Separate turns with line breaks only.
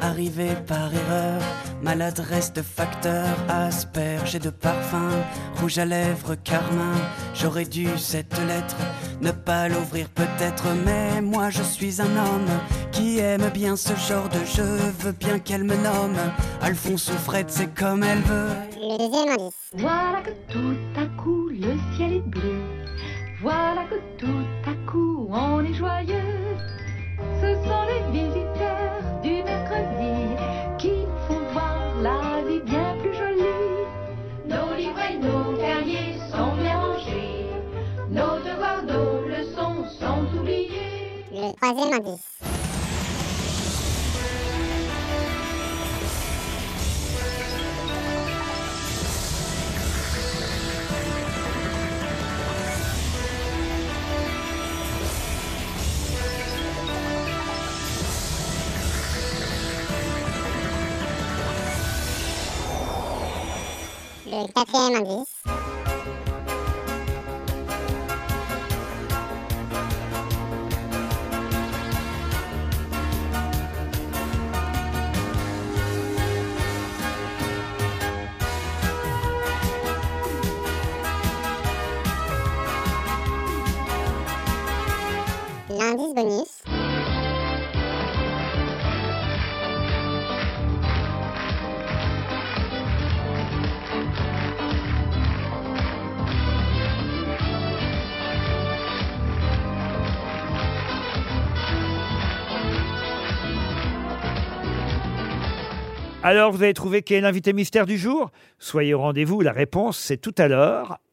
arrivée par erreur. Maladresse de facteur, asperge et de parfum, rouge à lèvres, carmin. J'aurais dû cette lettre ne pas l'ouvrir peut-être, mais moi je suis un homme qui aime bien ce genre de jeu. Veux bien qu'elle me nomme Alphonse ou Fred, c'est comme elle veut.
Le deuxième indice.
Voilà que tout à
troisième indice. Le quatrième indice.
Alors, vous avez trouvé qui est l'invité mystère du jour? Soyez au rendez-vous, la réponse c'est tout à l'heure,